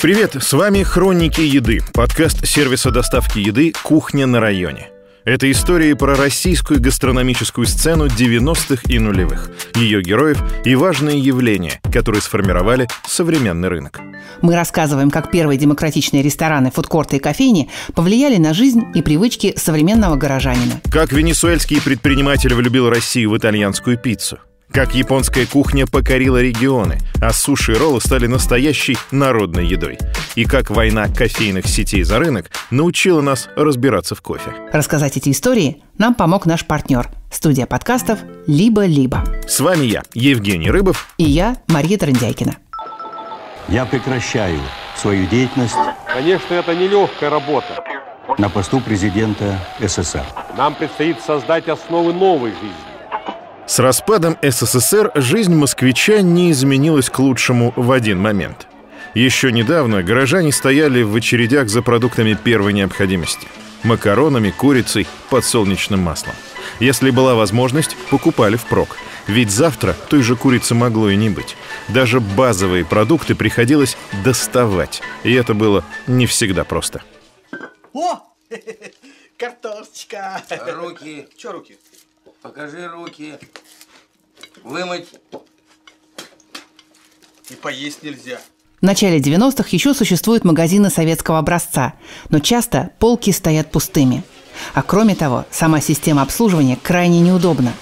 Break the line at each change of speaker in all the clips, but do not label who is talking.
Привет, с вами «Хроники еды», подкаст сервиса доставки еды «Кухня на районе». Это истории про российскую гастрономическую сцену 90-х и нулевых, ее героев и важные явления, которые сформировали современный рынок.
Мы рассказываем, как первые демократичные рестораны, фудкорты и кофейни повлияли на жизнь и привычки современного горожанина.
Как венесуэльский предприниматель влюбил Россию в итальянскую пиццу. Как японская кухня покорила регионы, а суши и роллы стали настоящей народной едой. И как война кофейных сетей за рынок научила нас разбираться в кофе.
Рассказать эти истории нам помог наш партнер – студия подкастов «Либо-либо».
С вами я, Евгений Рыбов.
И я, Мария Трындяйкина.
Я прекращаю свою деятельность
Конечно, это нелегкая работа.
на посту президента СССР.
Нам предстоит создать основы новой жизни.
С распадом СССР жизнь москвича не изменилась к лучшему в один момент. Еще недавно горожане стояли в очередях за продуктами первой необходимости – макаронами, курицей, подсолнечным маслом. Если была возможность, покупали впрок. Ведь завтра той же курицы могло и не быть. Даже базовые продукты приходилось доставать. И это было не всегда просто.
О! Картошечка!
Руки.
Че руки?
Покажи руки. Вымыть.
И поесть нельзя.
В начале 90-х еще существуют магазины советского образца, но часто полки стоят пустыми. А кроме того, сама система обслуживания крайне неудобна.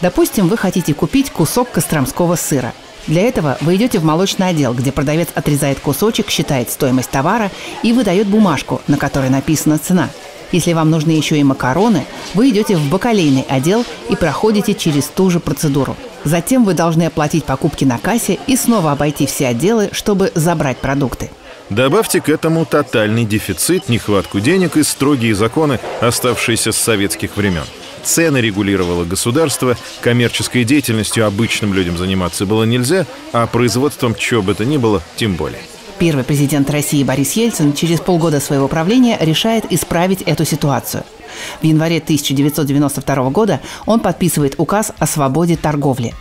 Допустим, вы хотите купить кусок костромского сыра. Для этого вы идете в молочный отдел, где продавец отрезает кусочек, считает стоимость товара и выдает бумажку, на которой написана цена. Если вам нужны еще и макароны, вы идете в бакалейный отдел и проходите через ту же процедуру. Затем вы должны оплатить покупки на кассе и снова обойти все отделы, чтобы забрать продукты.
Добавьте к этому тотальный дефицит, нехватку денег и строгие законы, оставшиеся с советских времен. Цены регулировало государство, коммерческой деятельностью обычным людям заниматься было нельзя, а производством чего бы то ни было тем более.
Первый президент России Борис Ельцин через полгода своего правления решает исправить эту ситуацию. В январе 1992 года он подписывает указ о свободе торговли.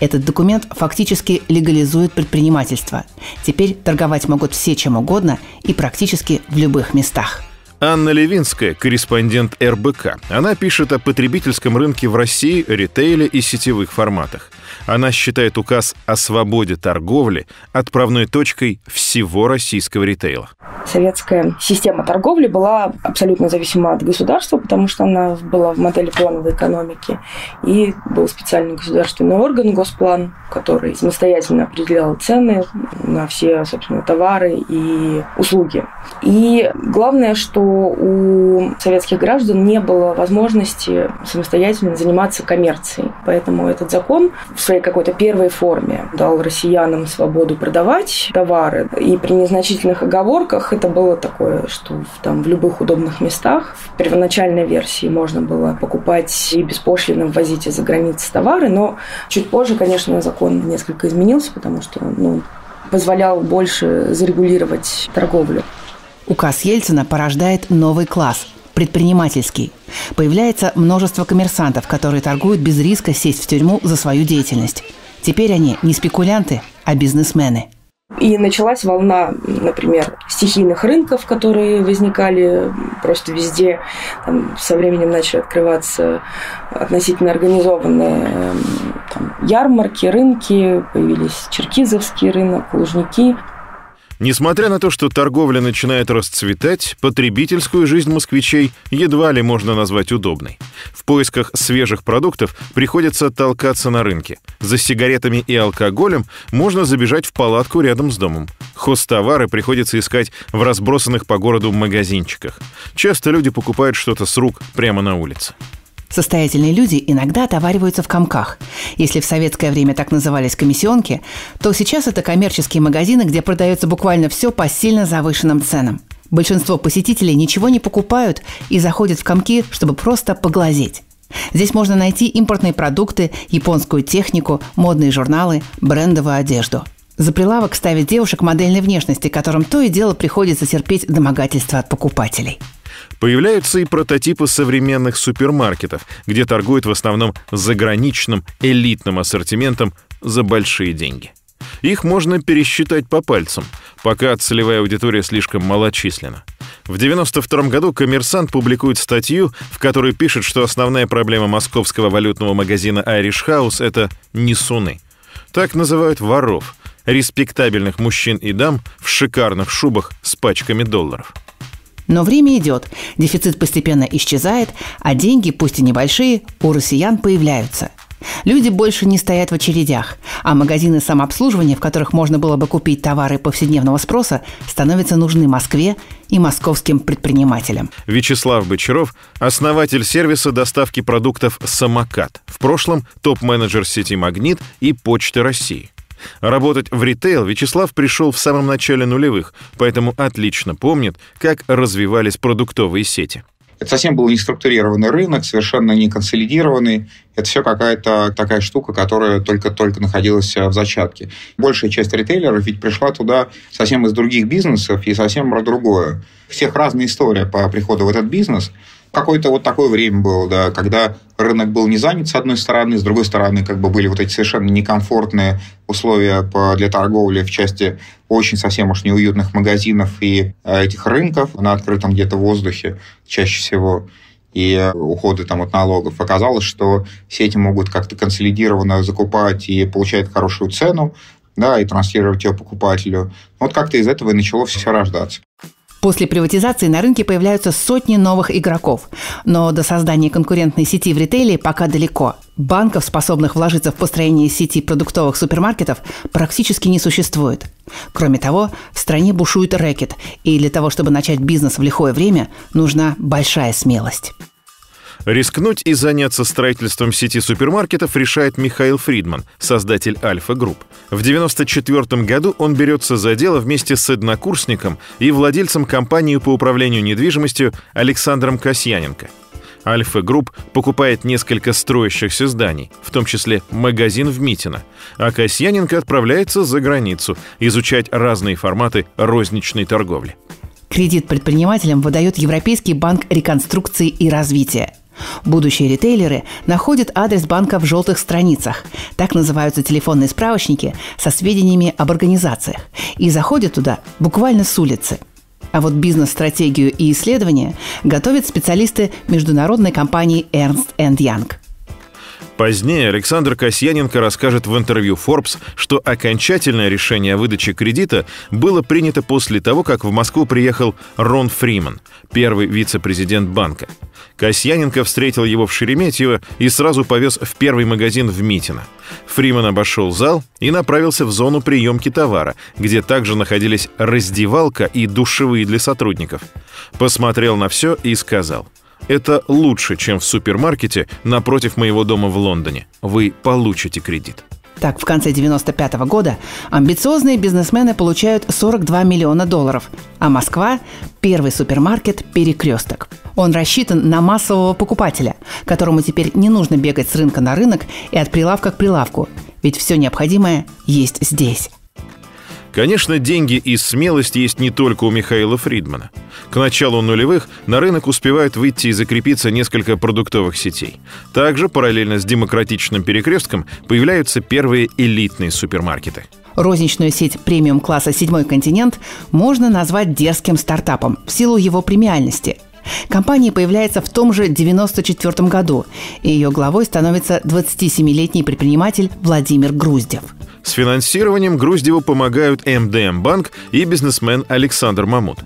Этот документ фактически легализует предпринимательство. Теперь торговать могут все чем угодно и практически в любых местах.
Анна Левинская, корреспондент РБК. Она пишет о потребительском рынке в России, ритейле и сетевых форматах. Она считает указ о свободе торговли отправной точкой всего российского ритейла.
Советская система торговли была абсолютно зависима от государства, потому что она была в модели плановой экономики. И был специальный государственный орган, Госплан, который самостоятельно определял цены на все, собственно, товары и услуги. И главное, что у советских граждан не было возможности самостоятельно заниматься коммерцией. Поэтому этот закон в своей какой-то первой форме дал россиянам свободу продавать товары. И при незначительных оговорках это было такое, что там в любых удобных местах в первоначальной версии можно было покупать и беспошлино ввозить из-за границы товары, но чуть позже, конечно, закон несколько изменился, потому что ну, позволял больше зарегулировать торговлю.
Указ Ельцина порождает новый класс – предпринимательский. Появляется множество коммерсантов, которые торгуют без риска сесть в тюрьму за свою деятельность. Теперь они не спекулянты, а бизнесмены.
И началась волна, например, стихийных рынков, которые возникали просто везде. Там со временем начали открываться относительно организованные эм, там, ярмарки, рынки, появились Черкизовский рынок, Лужники.
Несмотря на то, что торговля начинает расцветать, потребительскую жизнь москвичей едва ли можно назвать удобной. В поисках свежих продуктов приходится толкаться на рынке. За сигаретами и алкоголем можно забежать в палатку рядом с домом. Хозтовары приходится искать в разбросанных по городу магазинчиках. Часто люди покупают что-то с рук прямо на улице.
Состоятельные люди иногда отовариваются в комках. Если в советское время так назывались комиссионки, то сейчас это коммерческие магазины, где продается буквально все по сильно завышенным ценам. Большинство посетителей ничего не покупают и заходят в комки, чтобы просто поглазеть. Здесь можно найти импортные продукты, японскую технику, модные журналы, брендовую одежду. За прилавок ставят девушек модельной внешности, которым то и дело приходится терпеть домогательства от покупателей.
Появляются и прототипы современных супермаркетов, где торгуют в основном заграничным элитным ассортиментом за большие деньги. Их можно пересчитать по пальцам, пока целевая аудитория слишком малочисленна. В 1992 году «Коммерсант» публикует статью, в которой пишет, что основная проблема московского валютного магазина Irish House – это несуны. Так называют воров, респектабельных мужчин и дам в шикарных шубах с пачками долларов.
Но время идет, дефицит постепенно исчезает, а деньги, пусть и небольшие, у россиян появляются – Люди больше не стоят в очередях, а магазины самообслуживания, в которых можно было бы купить товары повседневного спроса, становятся нужны Москве и московским предпринимателям.
Вячеслав Бочаров – основатель сервиса доставки продуктов «Самокат». В прошлом топ-менеджер сети «Магнит» и «Почты России». Работать в ритейл Вячеслав пришел в самом начале нулевых, поэтому отлично помнит, как развивались продуктовые сети.
Это совсем был неструктурированный рынок, совершенно не консолидированный. Это все какая-то такая штука, которая только-только находилась в зачатке. Большая часть ритейлеров ведь пришла туда совсем из других бизнесов и совсем про другое. У всех разная история по приходу в этот бизнес – какое-то вот такое время было, да, когда рынок был не занят с одной стороны, с другой стороны как бы были вот эти совершенно некомфортные условия для торговли в части очень совсем уж неуютных магазинов и э, этих рынков на открытом где-то воздухе чаще всего и уходы там от налогов. Оказалось, что сети могут как-то консолидированно закупать и получать хорошую цену, да, и транслировать ее покупателю. Вот как-то из этого и начало все рождаться.
После приватизации на рынке появляются сотни новых игроков. Но до создания конкурентной сети в ритейле пока далеко. Банков, способных вложиться в построение сети продуктовых супермаркетов, практически не существует. Кроме того, в стране бушует рэкет, и для того, чтобы начать бизнес в лихое время, нужна большая смелость.
Рискнуть и заняться строительством сети супермаркетов решает Михаил Фридман, создатель Альфа Групп. В 1994 году он берется за дело вместе с однокурсником и владельцем компании по управлению недвижимостью Александром Касьяненко. Альфа Групп покупает несколько строящихся зданий, в том числе магазин в Митино, а Касьяненко отправляется за границу изучать разные форматы розничной торговли.
Кредит предпринимателям выдает Европейский банк реконструкции и развития – Будущие ритейлеры находят адрес банка в желтых страницах. Так называются телефонные справочники со сведениями об организациях. И заходят туда буквально с улицы. А вот бизнес-стратегию и исследования готовят специалисты международной компании Ernst Young.
Позднее Александр Касьяненко расскажет в интервью Forbes, что окончательное решение о выдаче кредита было принято после того, как в Москву приехал Рон Фриман, первый вице-президент банка. Касьяненко встретил его в Шереметьево и сразу повез в первый магазин в Митино. Фриман обошел зал и направился в зону приемки товара, где также находились раздевалка и душевые для сотрудников. Посмотрел на все и сказал – это лучше, чем в супермаркете напротив моего дома в Лондоне. Вы получите кредит.
Так, в конце 95 -го года амбициозные бизнесмены получают 42 миллиона долларов, а Москва – первый супермаркет «Перекресток». Он рассчитан на массового покупателя, которому теперь не нужно бегать с рынка на рынок и от прилавка к прилавку, ведь все необходимое есть здесь.
Конечно, деньги и смелость есть не только у Михаила Фридмана. К началу нулевых на рынок успевают выйти и закрепиться несколько продуктовых сетей. Также, параллельно с демократичным перекрестком, появляются первые элитные супермаркеты.
Розничную сеть премиум-класса «Седьмой континент» можно назвать дерзким стартапом в силу его премиальности – Компания появляется в том же 1994 году, и ее главой становится 27-летний предприниматель Владимир Груздев –
с финансированием Груздеву помогают МДМ Банк и бизнесмен Александр Мамут.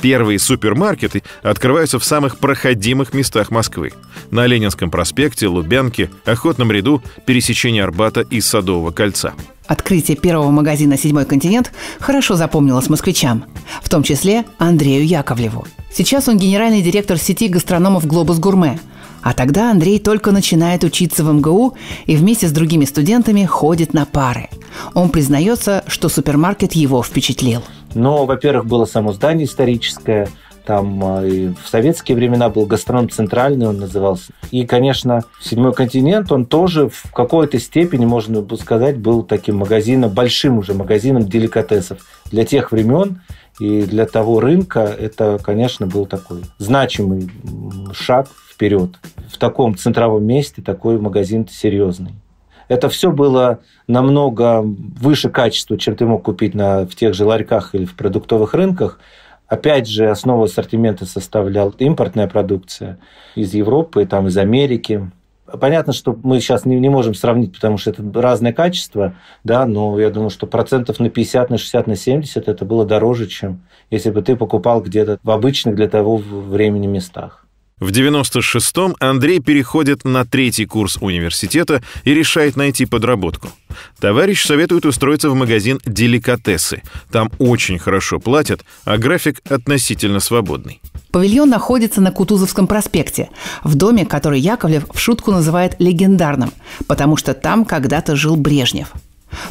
Первые супермаркеты открываются в самых проходимых местах Москвы. На Ленинском проспекте, Лубянке, Охотном ряду, пересечении Арбата и Садового кольца.
Открытие первого магазина «Седьмой континент» хорошо запомнилось москвичам, в том числе Андрею Яковлеву. Сейчас он генеральный директор сети гастрономов «Глобус Гурме», а тогда Андрей только начинает учиться в МГУ и вместе с другими студентами ходит на пары. Он признается, что супермаркет его впечатлил.
Но, во-первых, было само здание историческое, там а, и в советские времена был гастроном центральный, он назывался. И, конечно, седьмой континент, он тоже в какой-то степени, можно сказать, был таким магазином, большим уже магазином деликатесов. Для тех времен и для того рынка это, конечно, был такой значимый шаг вперед. В таком центровом месте такой магазин серьезный. Это все было намного выше качества, чем ты мог купить на, в тех же ларьках или в продуктовых рынках. Опять же, основу ассортимента составлял импортная продукция из Европы, там, из Америки. Понятно, что мы сейчас не, не можем сравнить, потому что это разное качество, да, но я думаю, что процентов на 50, на 60, на 70 это было дороже, чем если бы ты покупал где-то в обычных для того времени местах.
В 96-м Андрей переходит на третий курс университета и решает найти подработку. Товарищ советует устроиться в магазин «Деликатесы». Там очень хорошо платят, а график относительно свободный.
Павильон находится на Кутузовском проспекте, в доме, который Яковлев в шутку называет легендарным, потому что там когда-то жил Брежнев.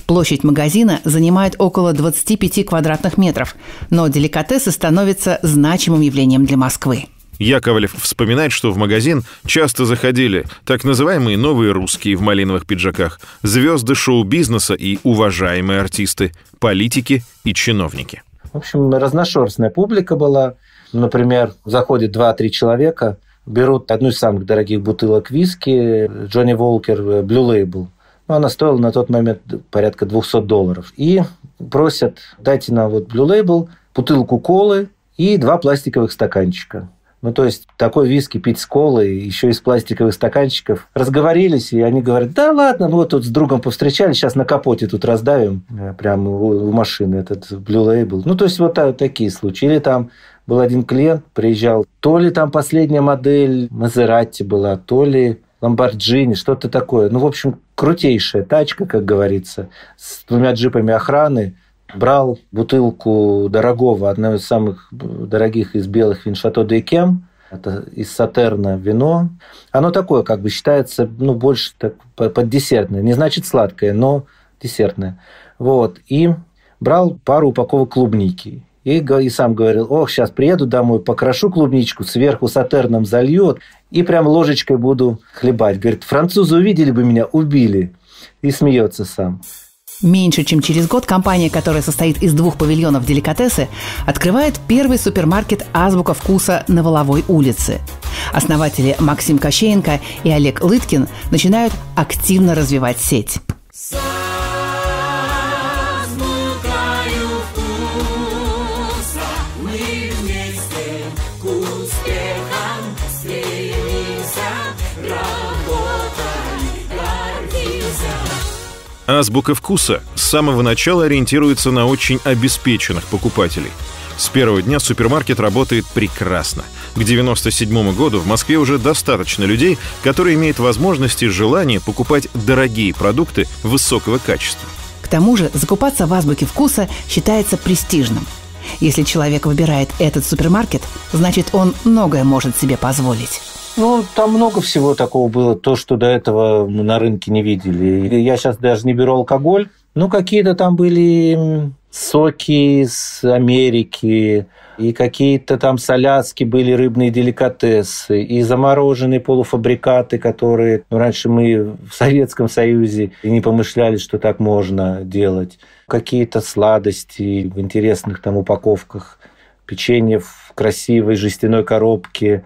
Площадь магазина занимает около 25 квадратных метров, но деликатесы становятся значимым явлением для Москвы.
Яковлев вспоминает, что в магазин часто заходили так называемые новые русские в малиновых пиджаках, звезды шоу-бизнеса и уважаемые артисты, политики и чиновники.
В общем, разношерстная публика была. Например, заходит 2-3 человека, берут одну из самых дорогих бутылок виски, Джонни Волкер, Blue Label. Ну, она стоила на тот момент порядка 200 долларов. И просят, дайте нам вот Blue Label, бутылку колы и два пластиковых стаканчика. Ну, то есть, такой виски пить с колой, еще из пластиковых стаканчиков. Разговорились, и они говорят, да ладно, ну, вот тут с другом повстречались, сейчас на капоте тут раздавим, э, прямо у машины этот Blue Label. Ну, то есть, вот такие случаи. Или там был один клиент, приезжал, то ли там последняя модель Мазератти была, то ли Ламборджини, что-то такое. Ну, в общем, крутейшая тачка, как говорится, с двумя джипами охраны, брал бутылку дорогого, одного из самых дорогих из белых вин Шато де Кем, это из Сатерна вино. Оно такое, как бы считается, ну, больше так, под десертное. Не значит сладкое, но десертное. Вот. И брал пару упаковок клубники. И, и сам говорил, ох, сейчас приеду домой, покрошу клубничку, сверху сатерном зальет, и прям ложечкой буду хлебать. Говорит, французы увидели бы меня, убили. И смеется сам.
Меньше чем через год компания, которая состоит из двух павильонов деликатесы, открывает первый супермаркет «Азбука вкуса» на Воловой улице. Основатели Максим Кощеенко и Олег Лыткин начинают активно развивать сеть.
Азбука вкуса с самого начала ориентируется на очень обеспеченных покупателей. С первого дня супермаркет работает прекрасно. К 1997 году в Москве уже достаточно людей, которые имеют возможность и желание покупать дорогие продукты высокого качества.
К тому же закупаться в азбуке вкуса считается престижным. Если человек выбирает этот супермаркет, значит он многое может себе позволить.
Ну, там много всего такого было, то, что до этого мы на рынке не видели. Я сейчас даже не беру алкоголь. Ну, какие-то там были соки с Америки, и какие-то там соляски были, рыбные деликатесы, и замороженные полуфабрикаты, которые ну, раньше мы в Советском Союзе и не помышляли, что так можно делать. Какие-то сладости в интересных там упаковках, печенье в красивой жестяной коробке,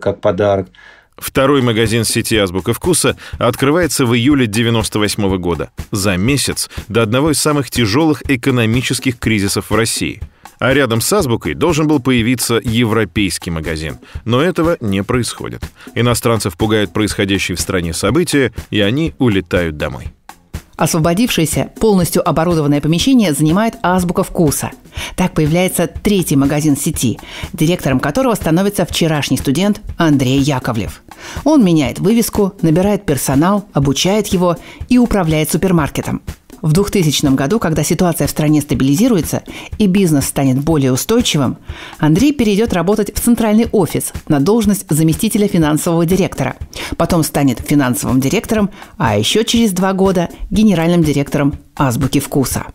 как подарок.
Второй магазин сети «Азбука вкуса» открывается в июле 98 года, за месяц до одного из самых тяжелых экономических кризисов в России. А рядом с «Азбукой» должен был появиться европейский магазин. Но этого не происходит. Иностранцев пугают происходящие в стране события, и они улетают домой.
Освободившееся, полностью оборудованное помещение занимает азбука вкуса. Так появляется третий магазин сети, директором которого становится вчерашний студент Андрей Яковлев. Он меняет вывеску, набирает персонал, обучает его и управляет супермаркетом. В 2000 году, когда ситуация в стране стабилизируется и бизнес станет более устойчивым, Андрей перейдет работать в центральный офис на должность заместителя финансового директора. Потом станет финансовым директором, а еще через два года генеральным директором «Азбуки вкуса».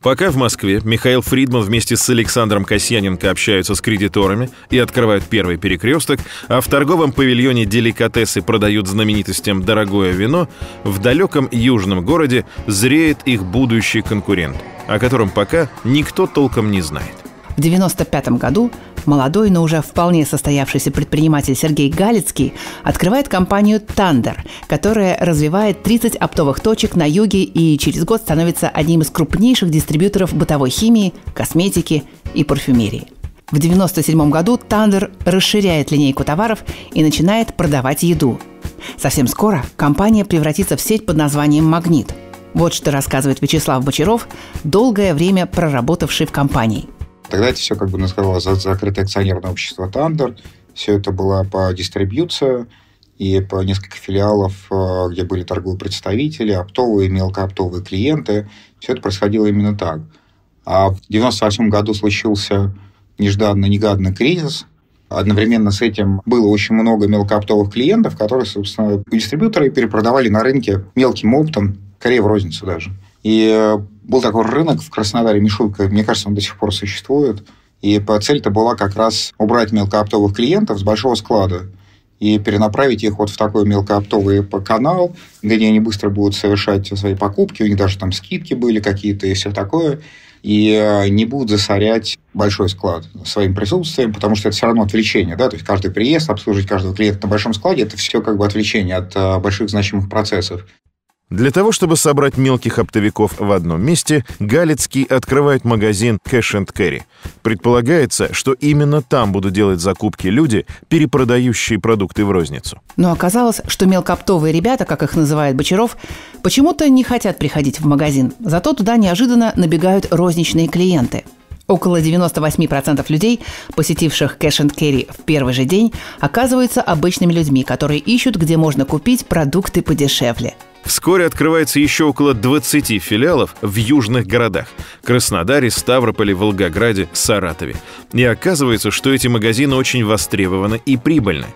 Пока в Москве Михаил Фридман вместе с Александром Касьяненко общаются с кредиторами и открывают первый перекресток, а в торговом павильоне деликатесы продают знаменитостям дорогое вино, в далеком южном городе зреет их будущий конкурент, о котором пока никто толком не знает.
В 1995 году молодой, но уже вполне состоявшийся предприниматель Сергей Галицкий открывает компанию «Тандер», которая развивает 30 оптовых точек на юге и через год становится одним из крупнейших дистрибьюторов бытовой химии, косметики и парфюмерии. В 1997 году «Тандер» расширяет линейку товаров и начинает продавать еду. Совсем скоро компания превратится в сеть под названием «Магнит». Вот что рассказывает Вячеслав Бочаров, долгое время проработавший в компании –
Тогда это все как бы называлось закрытое акционерное общество «Тандер». Все это было по дистрибьюции и по несколько филиалов, э, где были торговые представители, оптовые, мелкооптовые клиенты. Все это происходило именно так. А в 1998 году случился нежданно-негаданный кризис. Одновременно с этим было очень много мелкооптовых клиентов, которые, собственно, дистрибьюторы перепродавали на рынке мелким оптом, скорее в розницу даже. И э, был такой рынок в Краснодаре, Мишутка, мне кажется, он до сих пор существует. И цель-то была как раз убрать мелкооптовых клиентов с большого склада и перенаправить их вот в такой мелкооптовый канал, где они быстро будут совершать свои покупки, у них даже там скидки были какие-то и все такое, и э, не будут засорять большой склад своим присутствием, потому что это все равно отвлечение, да, то есть каждый приезд, обслуживать каждого клиента на большом складе, это все как бы отвлечение от э, больших значимых процессов.
Для того, чтобы собрать мелких оптовиков в одном месте, Галицкий открывает магазин Cash and Carry. Предполагается, что именно там будут делать закупки люди, перепродающие продукты в розницу.
Но оказалось, что мелкооптовые ребята, как их называет Бочаров, почему-то не хотят приходить в магазин. Зато туда неожиданно набегают розничные клиенты. Около 98% людей, посетивших Cash and Carry в первый же день, оказываются обычными людьми, которые ищут, где можно купить продукты подешевле –
Вскоре открывается еще около 20 филиалов в южных городах – Краснодаре, Ставрополе, Волгограде, Саратове. И оказывается, что эти магазины очень востребованы и прибыльны.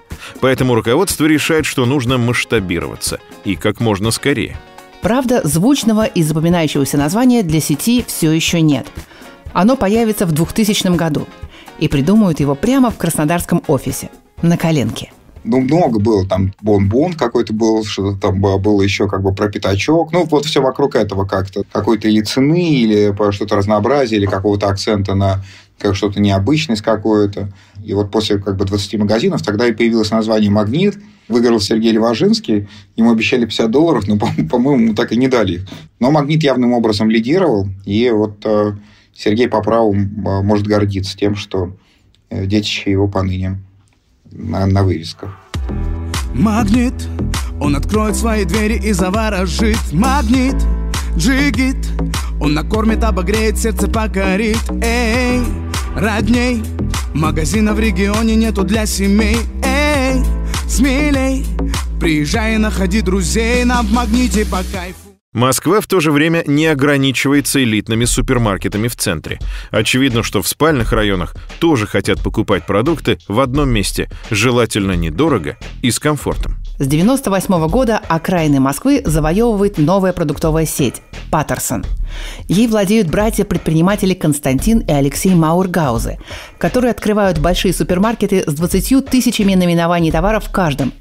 Поэтому руководство решает, что нужно масштабироваться. И как можно скорее.
Правда, звучного и запоминающегося названия для сети все еще нет. Оно появится в 2000 году. И придумают его прямо в краснодарском офисе. На коленке –
ну, много было. Там бон-бон какой-то был, что-то там было еще как бы про пятачок. Ну, вот все вокруг этого как-то. Какой-то или цены, или что-то разнообразия, или какого-то акцента на как что-то необычность какое-то. И вот после как бы 20 магазинов тогда и появилось название «Магнит». Выиграл Сергей Леважинский. Ему обещали 50 долларов, но, по-моему, так и не дали их. Но «Магнит» явным образом лидировал. И вот э, Сергей по праву э, может гордиться тем, что э, детище его поныне на, на вывесках.
Магнит, он откроет свои двери и заворожит. Магнит, джигит, он накормит, обогреет, сердце покорит. Эй, родней, магазина в регионе нету для семей. Эй, смелей, приезжай и находи друзей. Нам в магните по кайфу
Москва в то же время не ограничивается элитными супермаркетами в центре. Очевидно, что в спальных районах тоже хотят покупать продукты в одном месте, желательно недорого и с комфортом.
С 1998 года окраины Москвы завоевывает новая продуктовая сеть – Паттерсон. Ей владеют братья-предприниматели Константин и Алексей Маургаузы, которые открывают большие супермаркеты с 20 тысячами наименований товаров в каждом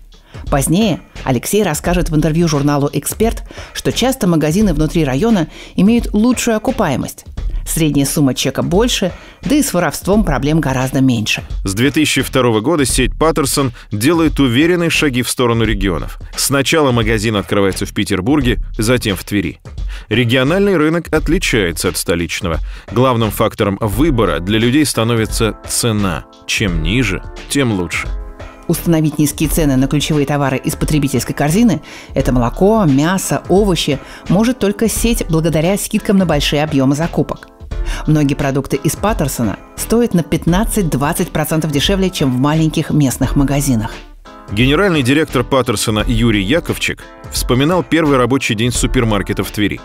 Позднее Алексей расскажет в интервью журналу «Эксперт», что часто магазины внутри района имеют лучшую окупаемость. Средняя сумма чека больше, да и с воровством проблем гораздо меньше.
С 2002 года сеть Паттерсон делает уверенные шаги в сторону регионов. Сначала магазин открывается в Петербурге, затем в Твери. Региональный рынок отличается от столичного. Главным фактором выбора для людей становится цена. Чем ниже, тем лучше.
Установить низкие цены на ключевые товары из потребительской корзины – это молоко, мясо, овощи – может только сеть благодаря скидкам на большие объемы закупок. Многие продукты из Паттерсона стоят на 15-20% дешевле, чем в маленьких местных магазинах.
Генеральный директор Паттерсона Юрий Яковчик вспоминал первый рабочий день супермаркета в Твери.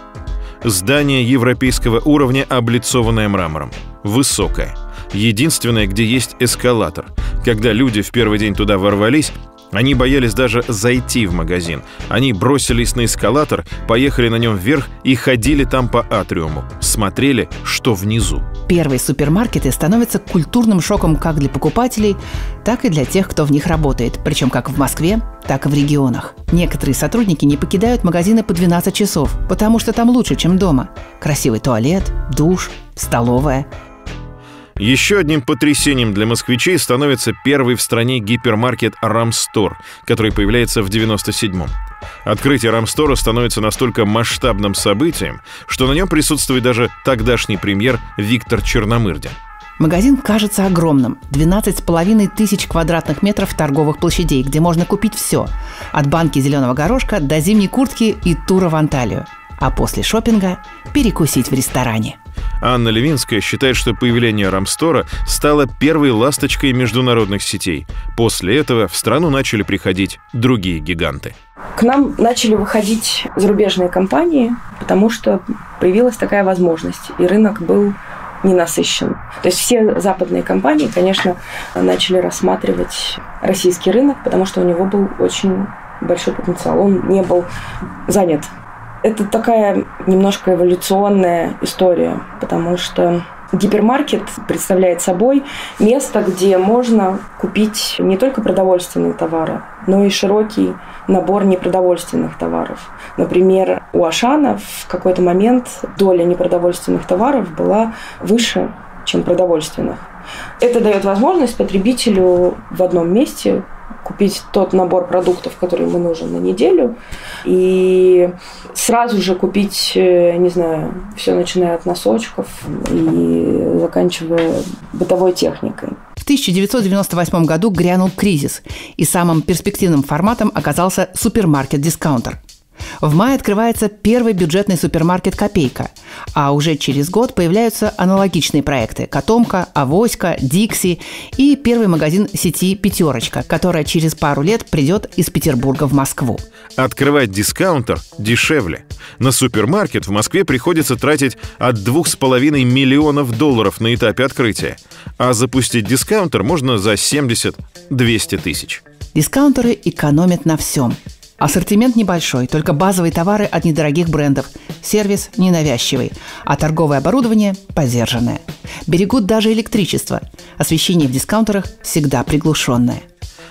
Здание европейского уровня, облицованное мрамором. Высокое. Единственное, где есть эскалатор. Когда люди в первый день туда ворвались, они боялись даже зайти в магазин. Они бросились на эскалатор, поехали на нем вверх и ходили там по атриуму. Смотрели, что внизу.
Первые супермаркеты становятся культурным шоком как для покупателей, так и для тех, кто в них работает. Причем как в Москве, так и в регионах. Некоторые сотрудники не покидают магазины по 12 часов, потому что там лучше, чем дома. Красивый туалет, душ, столовая –
Еще одним потрясением для москвичей становится первый в стране гипермаркет «Рамстор», который появляется в 97-м. Открытие «Рамстора» становится настолько масштабным событием, что на нем присутствует даже тогдашний премьер Виктор Черномырдин.
Магазин кажется огромным. 12,5 тысяч квадратных метров торговых площадей, где можно купить все. От банки зеленого горошка до зимней куртки и тура в Анталию. А после шопинга перекусить в ресторане.
Анна Левинская считает, что появление Рамстора стало первой ласточкой международных сетей. После этого в страну начали приходить другие гиганты.
К нам начали выходить зарубежные компании, потому что появилась такая возможность, и рынок был не насыщен. То есть все западные компании, конечно, начали рассматривать российский рынок, потому что у него был очень большой потенциал. Он не был занят. Это такая немножко эволюционная история, потому что Гипермаркет представляет собой место, где можно купить не только продовольственные товары, но и широкий набор непродовольственных товаров. Например, у Ашана в какой-то момент доля непродовольственных товаров была выше, чем продовольственных. Это дает возможность потребителю в одном месте купить тот набор продуктов, который ему нужен на неделю, и сразу же купить, э, не знаю, все начиная от носочков и заканчивая бытовой техникой.
В 1998 году грянул кризис, и самым перспективным форматом оказался супермаркет-дискаунтер – в мае открывается первый бюджетный супермаркет «Копейка», а уже через год появляются аналогичные проекты «Котомка», «Авоська», «Дикси» и первый магазин сети «Пятерочка», которая через пару лет придет из Петербурга в Москву.
Открывать дискаунтер дешевле. На супермаркет в Москве приходится тратить от 2,5 миллионов долларов на этапе открытия, а запустить дискаунтер можно за 70-200 тысяч.
Дискаунтеры экономят на всем – Ассортимент небольшой, только базовые товары от недорогих брендов. Сервис ненавязчивый, а торговое оборудование подержанное. Берегут даже электричество. Освещение в дискаунтерах всегда приглушенное.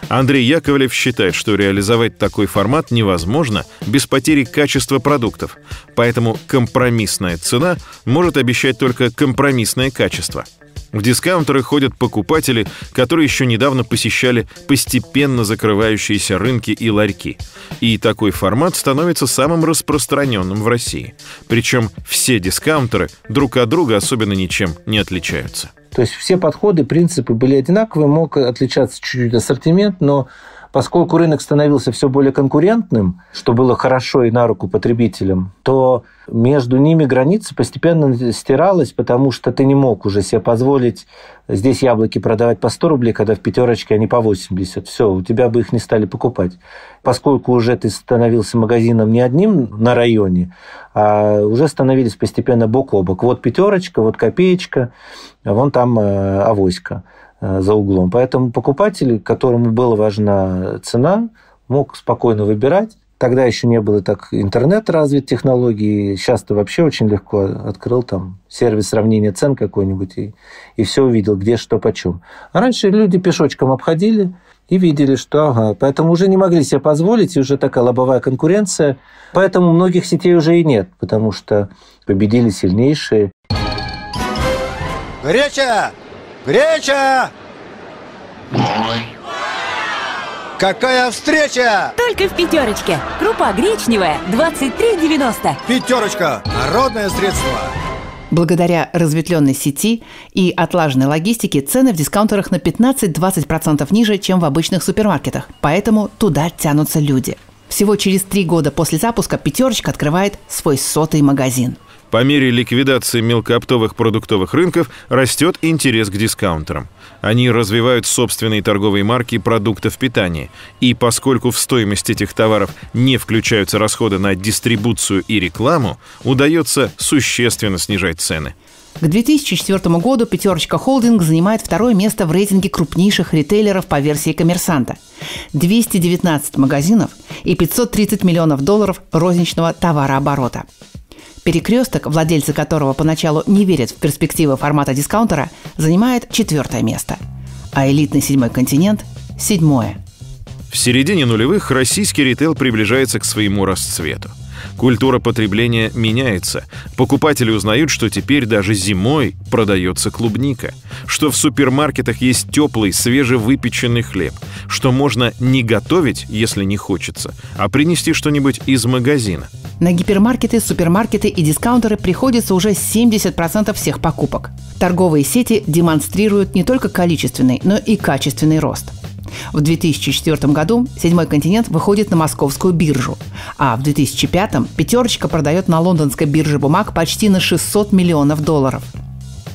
Андрей Яковлев считает, что реализовать такой формат невозможно без потери качества продуктов. Поэтому компромиссная цена может обещать только компромиссное качество – в дискаунтеры ходят покупатели, которые еще недавно посещали постепенно закрывающиеся рынки и ларьки. И такой формат становится самым распространенным в России. Причем все дискаунтеры друг от друга особенно ничем не отличаются.
То есть все подходы, принципы были одинаковые, мог отличаться чуть-чуть ассортимент, но поскольку рынок становился все более конкурентным, что было хорошо и на руку потребителям, то между ними граница постепенно стиралась, потому что ты не мог уже себе позволить здесь яблоки продавать по 100 рублей, когда в пятерочке они по 80. Все, у тебя бы их не стали покупать. Поскольку уже ты становился магазином не одним на районе, а уже становились постепенно бок о бок. Вот пятерочка, вот копеечка, вон там э, авоська. Э, за углом. Поэтому покупатель, которому была важна цена, мог спокойно выбирать. Тогда еще не было так интернет развит технологии. Сейчас ты вообще очень легко открыл там сервис сравнения цен какой-нибудь и, и все увидел, где что почем. А раньше люди пешочком обходили и видели, что ага. Поэтому уже не могли себе позволить, и уже такая лобовая конкуренция. Поэтому многих сетей уже и нет, потому что победили сильнейшие.
Греча! Греча! Какая встреча!
Только в пятерочке. Крупа гречневая 23,90.
Пятерочка. Народное средство.
Благодаря разветвленной сети и отлаженной логистике цены в дискаунтерах на 15-20% ниже, чем в обычных супермаркетах. Поэтому туда тянутся люди. Всего через три года после запуска «Пятерочка» открывает свой сотый магазин.
По мере ликвидации мелкооптовых продуктовых рынков растет интерес к дискаунтерам. Они развивают собственные торговые марки продуктов питания. И поскольку в стоимость этих товаров не включаются расходы на дистрибуцию и рекламу, удается существенно снижать цены.
К 2004 году «Пятерочка Холдинг» занимает второе место в рейтинге крупнейших ритейлеров по версии «Коммерсанта». 219 магазинов и 530 миллионов долларов розничного товарооборота. Перекресток, владельцы которого поначалу не верят в перспективы формата дискаунтера, занимает четвертое место. А элитный седьмой континент – седьмое.
В середине нулевых российский ритейл приближается к своему расцвету. Культура потребления меняется. Покупатели узнают, что теперь даже зимой продается клубника, что в супермаркетах есть теплый, свежевыпеченный хлеб, что можно не готовить, если не хочется, а принести что-нибудь из магазина.
На гипермаркеты, супермаркеты и дискаунтеры приходится уже 70% всех покупок. Торговые сети демонстрируют не только количественный, но и качественный рост – в 2004 году «Седьмой континент» выходит на московскую биржу, а в 2005 «Пятерочка» продает на лондонской бирже бумаг почти на 600 миллионов долларов.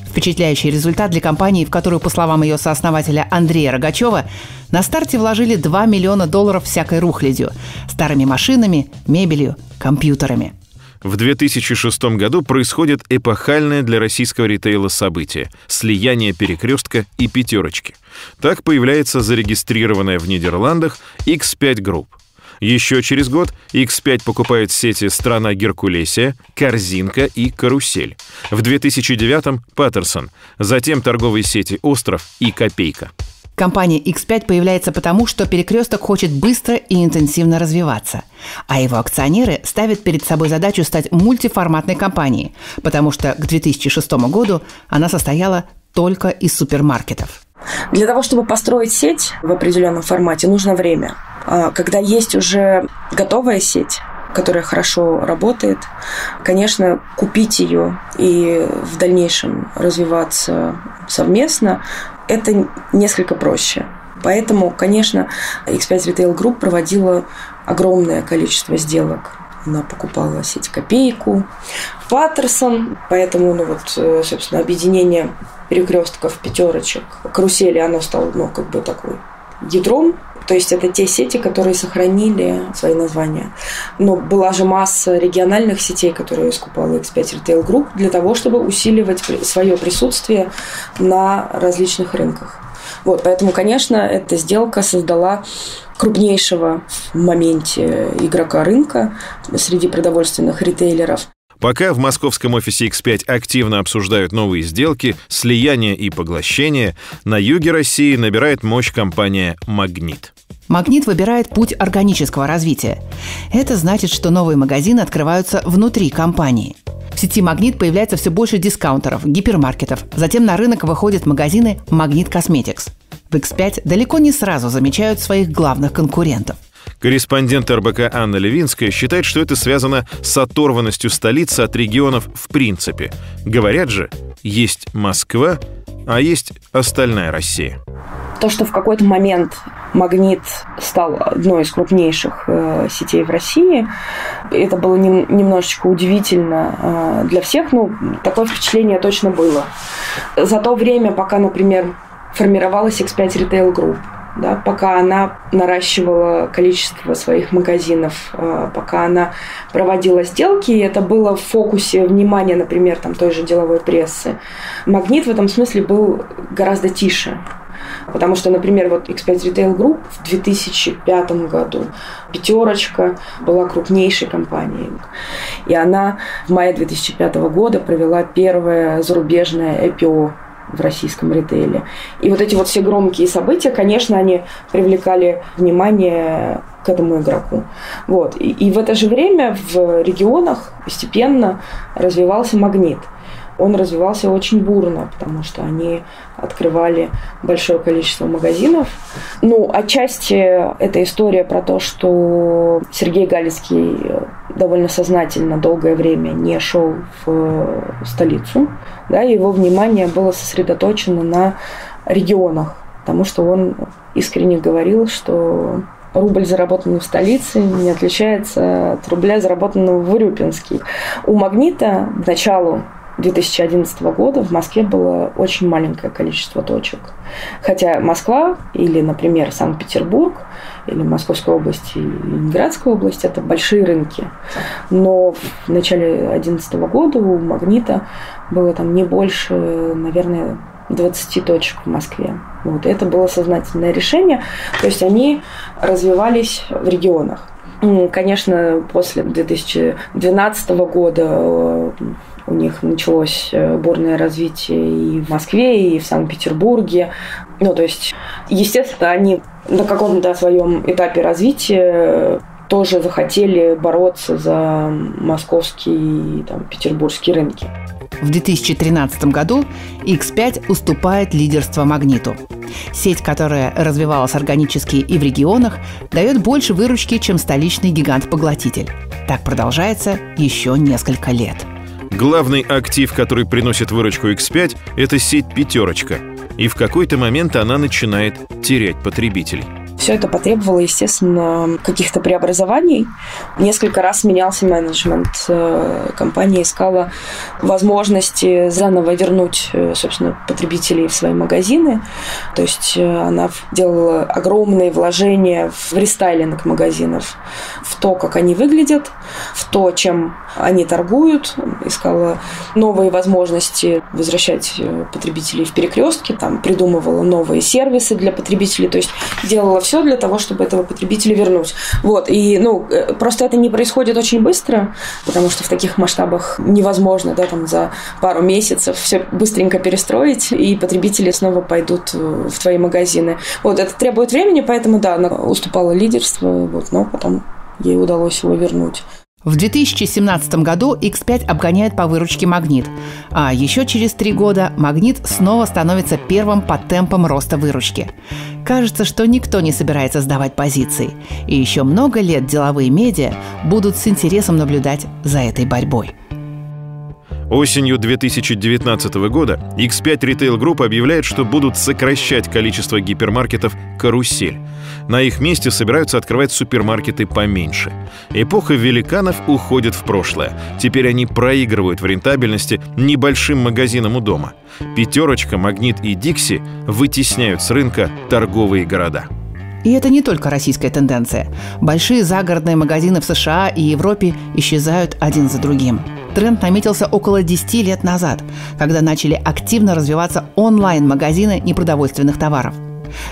Впечатляющий результат для компании, в которую, по словам ее сооснователя Андрея Рогачева, на старте вложили 2 миллиона долларов всякой рухлядью – старыми машинами, мебелью, компьютерами –
в 2006 году происходит эпохальное для российского ритейла событие – слияние перекрестка и пятерочки. Так появляется зарегистрированная в Нидерландах X5 Group. Еще через год X5 покупает сети «Страна Геркулесия», «Корзинка» и «Карусель». В 2009-м – Паттерсон, затем торговые сети «Остров» и «Копейка».
Компания X5 появляется потому, что перекресток хочет быстро и интенсивно развиваться. А его акционеры ставят перед собой задачу стать мультиформатной компанией, потому что к 2006 году она состояла только из супермаркетов.
Для того, чтобы построить сеть в определенном формате, нужно время. А когда есть уже готовая сеть, которая хорошо работает. Конечно, купить ее и в дальнейшем развиваться совместно это несколько проще. Поэтому, конечно, X5 Retail Group проводила огромное количество сделок. Она покупала сеть Копейку, Паттерсон, поэтому, ну вот, э, собственно, объединение перекрестков, пятерочек, карусели, оно стало, ну, как бы такой ядром то есть это те сети, которые сохранили свои названия. Но была же масса региональных сетей, которые скупала X5 Retail Group для того, чтобы усиливать свое присутствие на различных рынках. Вот, поэтому, конечно, эта сделка создала крупнейшего в моменте игрока рынка среди продовольственных ритейлеров.
Пока в московском офисе X5 активно обсуждают новые сделки, слияния и поглощения, на юге России набирает мощь компания «Магнит».
Магнит выбирает путь органического развития. Это значит, что новые магазины открываются внутри компании. В сети «Магнит» появляется все больше дискаунтеров, гипермаркетов. Затем на рынок выходят магазины «Магнит Косметикс». В X5 далеко не сразу замечают своих главных конкурентов.
Корреспондент РБК Анна Левинская считает, что это связано с оторванностью столицы от регионов в принципе. Говорят же, есть Москва, а есть остальная Россия.
То, что в какой-то момент Магнит стал одной из крупнейших э, сетей в России, это было нем, немножечко удивительно э, для всех, ну, такое впечатление точно было. За то время, пока, например, формировалась X5 Retail Group, да, пока она наращивала количество своих магазинов, э, пока она проводила сделки, и это было в фокусе внимания, например, там, той же деловой прессы. Магнит в этом смысле был гораздо тише. Потому что, например, вот X5 Retail Group в 2005 году пятерочка была крупнейшей компанией. И она в мае 2005 года провела первое зарубежное IPO в российском ритейле. И вот эти вот все громкие события, конечно, они привлекали внимание к этому игроку. Вот. И, и в это же время в регионах постепенно развивался магнит – он развивался очень бурно, потому что они открывали большое количество магазинов. Ну, отчасти эта история про то, что Сергей Галицкий довольно сознательно долгое время не шел в столицу, да, его внимание было сосредоточено на регионах, потому что он искренне говорил, что рубль, заработанный в столице, не отличается от рубля, заработанного в Урюпинске. У «Магнита» к началу 2011 года в Москве было очень маленькое количество точек. Хотя Москва или, например, Санкт-Петербург или Московская область и Ленинградская область – это большие рынки. Но в начале 2011 года у «Магнита» было там не больше, наверное, 20 точек в Москве. Вот. это было сознательное решение. То есть они развивались в регионах. Конечно, после 2012 года э, у них началось э, бурное развитие и в Москве, и в Санкт-Петербурге. Ну, то есть, естественно, они на каком-то своем этапе развития тоже захотели бороться за московский и там, петербургский рынки.
В 2013 году X5 уступает лидерство «Магниту». Сеть, которая развивалась органически и в регионах, дает больше выручки, чем столичный гигант-поглотитель. Так продолжается еще несколько лет.
Главный актив, который приносит выручку X5, это сеть «Пятерочка». И в какой-то момент она начинает терять потребителей.
Все это потребовало, естественно, каких-то преобразований. Несколько раз менялся менеджмент. Э, компания искала возможности заново вернуть, э, собственно, потребителей в свои магазины. То есть э, она делала огромные вложения в рестайлинг магазинов, в то, как они выглядят, в то, чем они торгуют, искала новые возможности возвращать потребителей в перекрестки, там придумывала новые сервисы для потребителей, то есть делала все для того, чтобы этого потребителя вернуть. Вот. И, ну, э, просто это не происходит очень быстро, потому что в таких масштабах невозможно, да, там за пару месяцев все быстренько перестроить, и потребители снова пойдут в твои магазины. Вот, это требует времени, поэтому, да, она уступала лидерство, вот, но потом ей удалось его вернуть.
В 2017 году X5 обгоняет по выручке «Магнит», а еще через три года «Магнит» снова становится первым по темпам роста выручки. Кажется, что никто не собирается сдавать позиции, и еще много лет деловые медиа будут с интересом наблюдать за этой борьбой.
Осенью 2019 года X5 Retail Group объявляет, что будут сокращать количество гипермаркетов «Карусель». На их месте собираются открывать супермаркеты поменьше. Эпоха великанов уходит в прошлое. Теперь они проигрывают в рентабельности небольшим магазинам у дома. «Пятерочка», «Магнит» и «Дикси» вытесняют с рынка торговые города.
И это не только российская тенденция. Большие загородные магазины в США и Европе исчезают один за другим. Тренд наметился около 10 лет назад, когда начали активно развиваться онлайн-магазины непродовольственных товаров.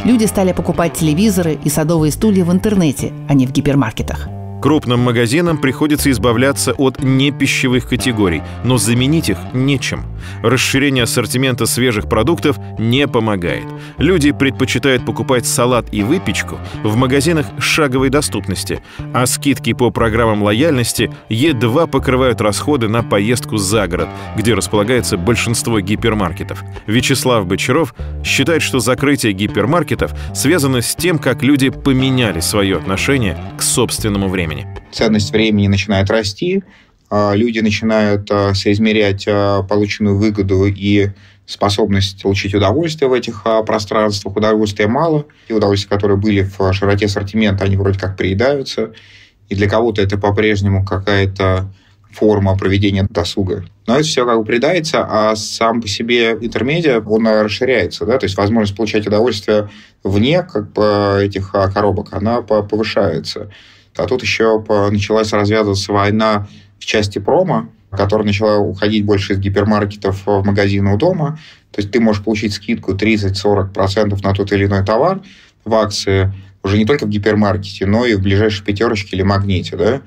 Люди стали покупать телевизоры и садовые стулья в интернете, а не в гипермаркетах.
Крупным магазинам приходится избавляться от непищевых категорий, но заменить их нечем. Расширение ассортимента свежих продуктов не помогает. Люди предпочитают покупать салат и выпечку в магазинах шаговой доступности, а скидки по программам лояльности едва покрывают расходы на поездку за город, где располагается большинство гипермаркетов. Вячеслав Бочаров считает, что закрытие гипермаркетов связано с тем, как люди поменяли свое отношение к собственному времени времени.
Ценность времени начинает расти, а, люди начинают а, соизмерять а, полученную выгоду и способность получить удовольствие в этих пространствах. Удовольствия мало. И удовольствия, которые были в широте ассортимента, они вроде как приедаются. И для кого-то это по-прежнему какая-то форма проведения досуга. Но это все как бы придается, а сам по себе интермедиа, он расширяется. Да? То есть возможность получать удовольствие вне как бы, этих коробок, она повышается. А тут еще началась развязываться война в части промо, которая начала уходить больше из гипермаркетов в магазины у дома. То есть ты можешь получить скидку 30-40% на тот или иной товар в акции уже не только в гипермаркете, но и в ближайшей пятерочке или магните. Да?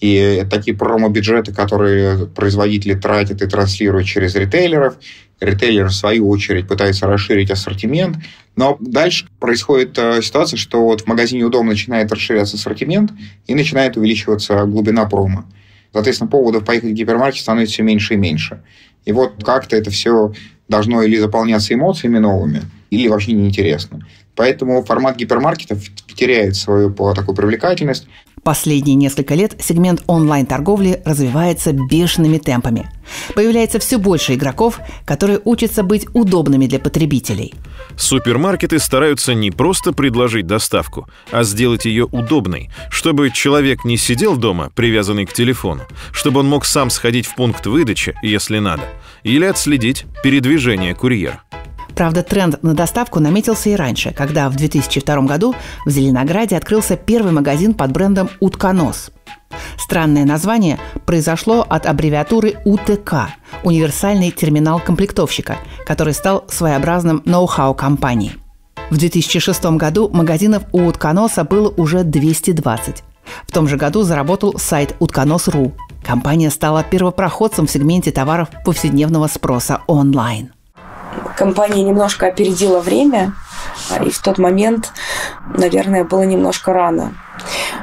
И такие промо-бюджеты, которые производители тратят и транслируют через ритейлеров, ритейлер, в свою очередь, пытается расширить ассортимент. Но дальше происходит э, ситуация, что вот в магазине удобно начинает расширяться ассортимент и начинает увеличиваться глубина промо. Соответственно, поводов поехать в гипермаркет становится все меньше и меньше. И вот как-то это все должно или заполняться эмоциями новыми, или вообще неинтересно. Поэтому формат гипермаркетов теряет свою такую привлекательность.
Последние несколько лет сегмент онлайн-торговли развивается бешеными темпами. Появляется все больше игроков, которые учатся быть удобными для потребителей.
Супермаркеты стараются не просто предложить доставку, а сделать ее удобной, чтобы человек не сидел дома, привязанный к телефону, чтобы он мог сам сходить в пункт выдачи, если надо, или отследить передвижение курьера.
Правда, тренд на доставку наметился и раньше, когда в 2002 году в Зеленограде открылся первый магазин под брендом «Утконос». Странное название произошло от аббревиатуры УТК – универсальный терминал комплектовщика, который стал своеобразным ноу-хау компании. В 2006 году магазинов у Утконоса было уже 220. В том же году заработал сайт Утконос.ру. Компания стала первопроходцем в сегменте товаров повседневного спроса онлайн
компания немножко опередила время, а, и в тот момент, наверное, было немножко рано.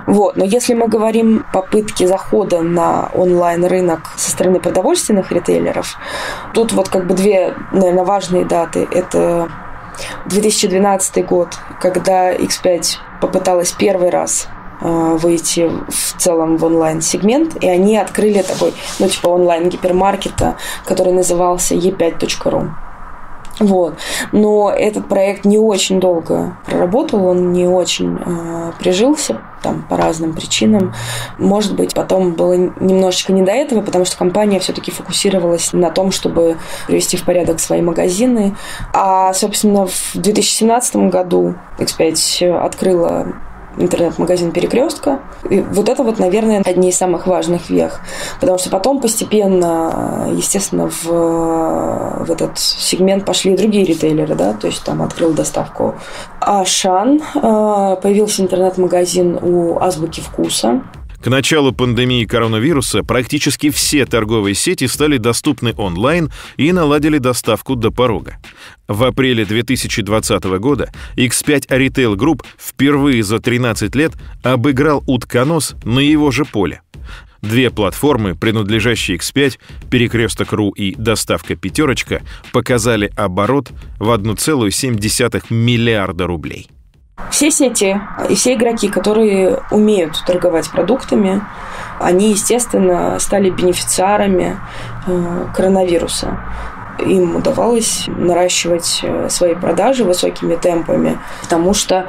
Вот. Но если мы говорим попытки захода на онлайн-рынок со стороны продовольственных ритейлеров, тут вот как бы две, наверное, важные даты. Это 2012 год, когда X5 попыталась первый раз э, выйти в целом в онлайн-сегмент, и они открыли такой, ну, типа онлайн-гипермаркета, который назывался e5.ru. Вот. Но этот проект не очень долго проработал, он не очень э, прижился там по разным причинам. Может быть, потом было немножечко не до этого, потому что компания все-таки фокусировалась на том, чтобы привести в порядок свои магазины. А, собственно, в 2017 году X5 открыла интернет-магазин «Перекрестка». И вот это вот, наверное, одни из самых важных вех. Потому что потом постепенно, естественно, в, в этот сегмент пошли другие ритейлеры, да, то есть там открыл доставку Ашан, э, появился интернет-магазин у Азбуки Вкуса,
к началу пандемии коронавируса практически все торговые сети стали доступны онлайн и наладили доставку до порога. В апреле 2020 года X5 Retail Group впервые за 13 лет обыграл утконос на его же поле. Две платформы, принадлежащие X5, Перекресток.ру и Доставка Пятерочка, показали оборот в 1,7 миллиарда рублей.
Все сети и все игроки, которые умеют торговать продуктами, они, естественно, стали бенефициарами э, коронавируса. Им удавалось наращивать э, свои продажи высокими темпами, потому что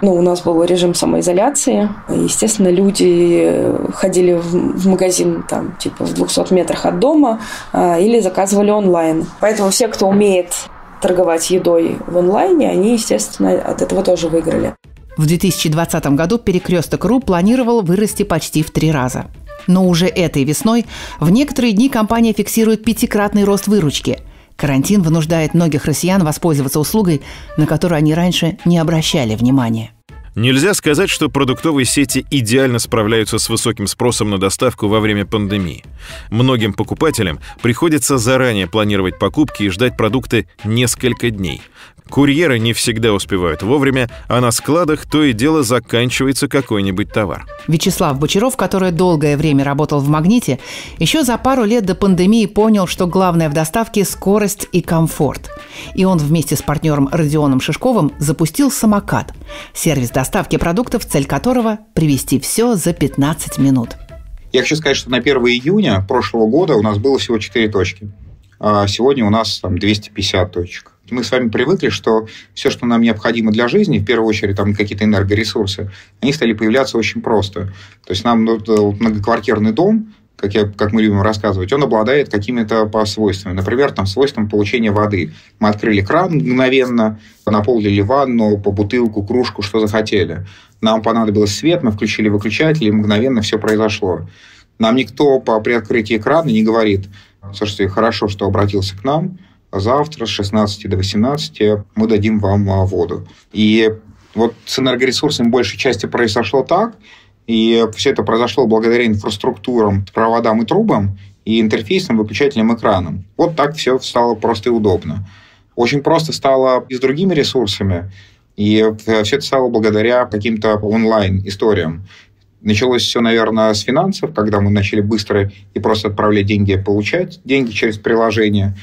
ну, у нас был режим самоизоляции. Естественно, люди ходили в магазин там, типа в 200 метрах от дома э, или заказывали онлайн. Поэтому все, кто умеет торговать едой в онлайне, они, естественно, от этого тоже выиграли.
В 2020 году перекресток РУ планировал вырасти почти в три раза. Но уже этой весной в некоторые дни компания фиксирует пятикратный рост выручки. Карантин вынуждает многих россиян воспользоваться услугой, на которую они раньше не обращали внимания.
Нельзя сказать, что продуктовые сети идеально справляются с высоким спросом на доставку во время пандемии. Многим покупателям приходится заранее планировать покупки и ждать продукты несколько дней. Курьеры не всегда успевают вовремя, а на складах то и дело заканчивается какой-нибудь товар.
Вячеслав Бочаров, который долгое время работал в «Магните», еще за пару лет до пандемии понял, что главное в доставке – скорость и комфорт. И он вместе с партнером Родионом Шишковым запустил «Самокат» – сервис доставки продуктов, цель которого – привезти все за 15 минут.
Я хочу сказать, что на 1 июня прошлого года у нас было всего 4 точки. А сегодня у нас там 250 точек мы с вами привыкли, что все, что нам необходимо для жизни, в первую очередь там какие-то энергоресурсы, они стали появляться очень просто. То есть нам ну, многоквартирный дом, как, я, как мы любим рассказывать, он обладает какими-то по свойствами. Например, там свойством получения воды. Мы открыли кран мгновенно, наполнили ванну, по бутылку, кружку, что захотели. Нам понадобился свет, мы включили выключатель, и мгновенно все произошло. Нам никто по при открытии крана не говорит, слушайте, хорошо, что обратился к нам, завтра с 16 до 18 мы дадим вам а, воду. И вот с энергоресурсами большей части произошло так, и все это произошло благодаря инфраструктурам, проводам и трубам, и интерфейсам, выключателям, экранам. Вот так все стало просто и удобно. Очень просто стало и с другими ресурсами, и все это стало благодаря каким-то онлайн-историям. Началось все, наверное, с финансов, когда мы начали быстро и просто отправлять деньги, получать деньги через приложение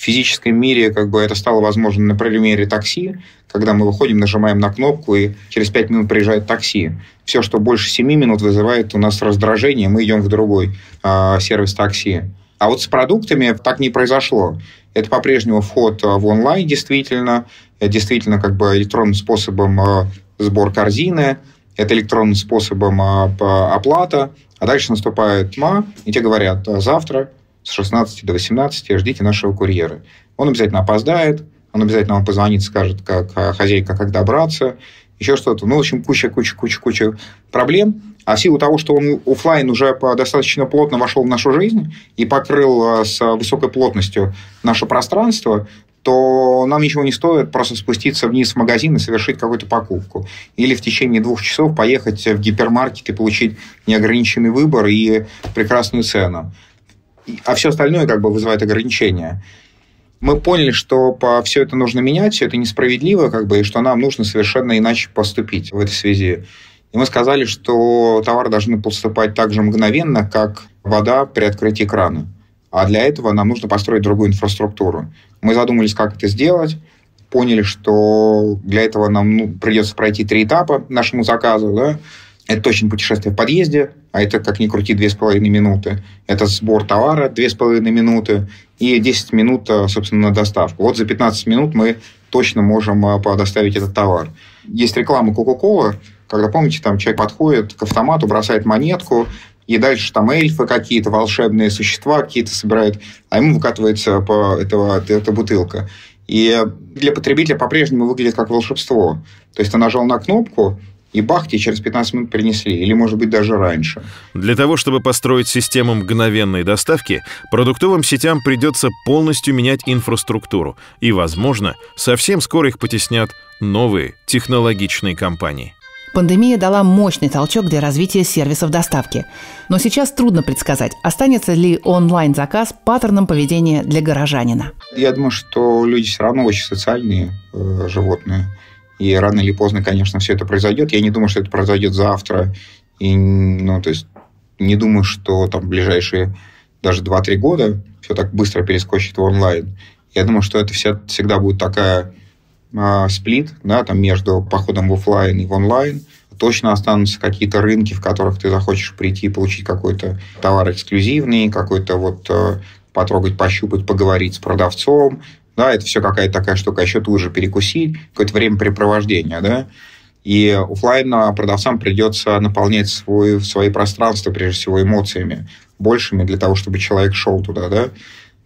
физическом мире как бы это стало возможно на примере такси, когда мы выходим, нажимаем на кнопку, и через 5 минут приезжает такси. Все, что больше 7 минут, вызывает у нас раздражение, мы идем в другой э, сервис такси. А вот с продуктами так не произошло. Это по-прежнему вход в онлайн, действительно. Действительно как бы электронным способом э, сбор корзины. Это электронным способом оплата. А дальше наступает тьма, и тебе говорят, завтра с 16 до 18 ждите нашего курьера. Он обязательно опоздает, он обязательно вам позвонит, скажет, как а, хозяйка, как добраться, еще что-то. Ну, в общем, куча, куча, куча, куча проблем. А в силу того, что он офлайн уже достаточно плотно вошел в нашу жизнь и покрыл а, с высокой плотностью наше пространство, то нам ничего не стоит просто спуститься вниз в магазин и совершить какую-то покупку. Или в течение двух часов поехать в гипермаркет и получить неограниченный выбор и прекрасную цену а все остальное как бы вызывает ограничения. Мы поняли, что по все это нужно менять, все это несправедливо, как бы, и что нам нужно совершенно иначе поступить в этой связи. И мы сказали, что товары должны поступать так же мгновенно, как вода при открытии крана. А для этого нам нужно построить другую инфраструктуру. Мы задумались, как это сделать, поняли, что для этого нам ну, придется пройти три этапа нашему заказу. Да? Это точно путешествие в подъезде, а это, как ни крути, две с половиной минуты. Это сбор товара две с половиной минуты и 10 минут, э, собственно, на доставку. Вот за 15 минут мы точно можем э, доставить этот товар. Есть реклама Coca-Cola, когда, помните, там человек подходит к автомату, бросает монетку, и дальше там эльфы какие-то, волшебные существа какие-то собирают, а ему выкатывается по этого, эта бутылка. И для потребителя по-прежнему выглядит как волшебство. То есть ты нажал на кнопку, и бах, тебе через 15 минут принесли, или, может быть, даже раньше.
Для того, чтобы построить систему мгновенной доставки, продуктовым сетям придется полностью менять инфраструктуру, и, возможно, совсем скоро их потеснят новые технологичные компании.
Пандемия дала мощный толчок для развития сервисов доставки. Но сейчас трудно предсказать, останется ли онлайн-заказ паттерном поведения для горожанина.
Я думаю, что люди все равно очень социальные э, животные. И рано или поздно, конечно, все это произойдет. Я не думаю, что это произойдет завтра. И, ну, то есть, не думаю, что там ближайшие даже 2-3 года все так быстро перескочит в онлайн. Я думаю, что это вся, всегда будет такая э, сплит, да, там между походом в офлайн и в онлайн. Точно останутся какие-то рынки, в которых ты захочешь прийти и получить какой-то товар эксклюзивный, какой-то вот э, потрогать, пощупать, поговорить с продавцом, да, это все какая-то такая штука, еще тут же перекусить, какое-то времяпрепровождение, да, и офлайн продавцам придется наполнять свой, свои пространства, прежде всего, эмоциями большими для того, чтобы человек шел туда, да,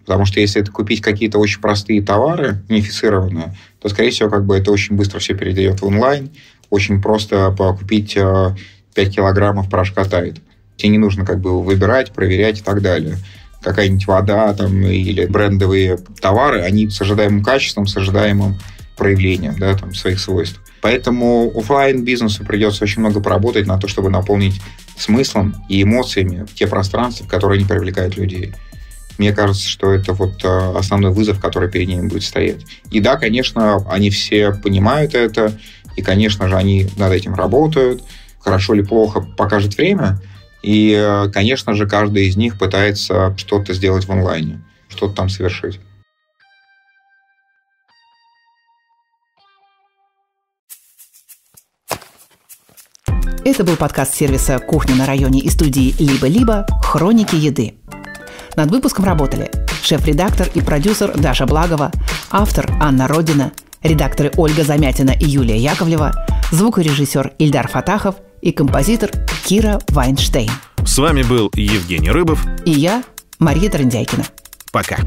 Потому что если это купить какие-то очень простые товары, унифицированные, то, скорее всего, как бы это очень быстро все перейдет в онлайн. Очень просто купить 5 э, килограммов порошка тает. Тебе не нужно как бы выбирать, проверять и так далее какая-нибудь вода там, или брендовые товары, они с ожидаемым качеством, с ожидаемым проявлением да, там, своих свойств. Поэтому офлайн бизнесу придется очень много поработать на то, чтобы наполнить смыслом и эмоциями те пространства, в которые они привлекают людей. Мне кажется, что это вот э, основной вызов, который перед ними будет стоять. И да, конечно, они все понимают это, и, конечно же, они над этим работают. Хорошо или плохо покажет время – и, э, конечно же, каждый из них пытается что-то сделать в онлайне, что-то там совершить.
Это был подкаст сервиса «Кухня на районе» и студии «Либо-либо. Хроники еды». Над выпуском работали шеф-редактор и продюсер Даша Благова, автор Анна Родина, редакторы Ольга Замятина и Юлия Яковлева, звукорежиссер Ильдар Фатахов – и композитор Кира Вайнштейн.
С вами был Евгений Рыбов
и я, Мария Трендяйкина.
Пока.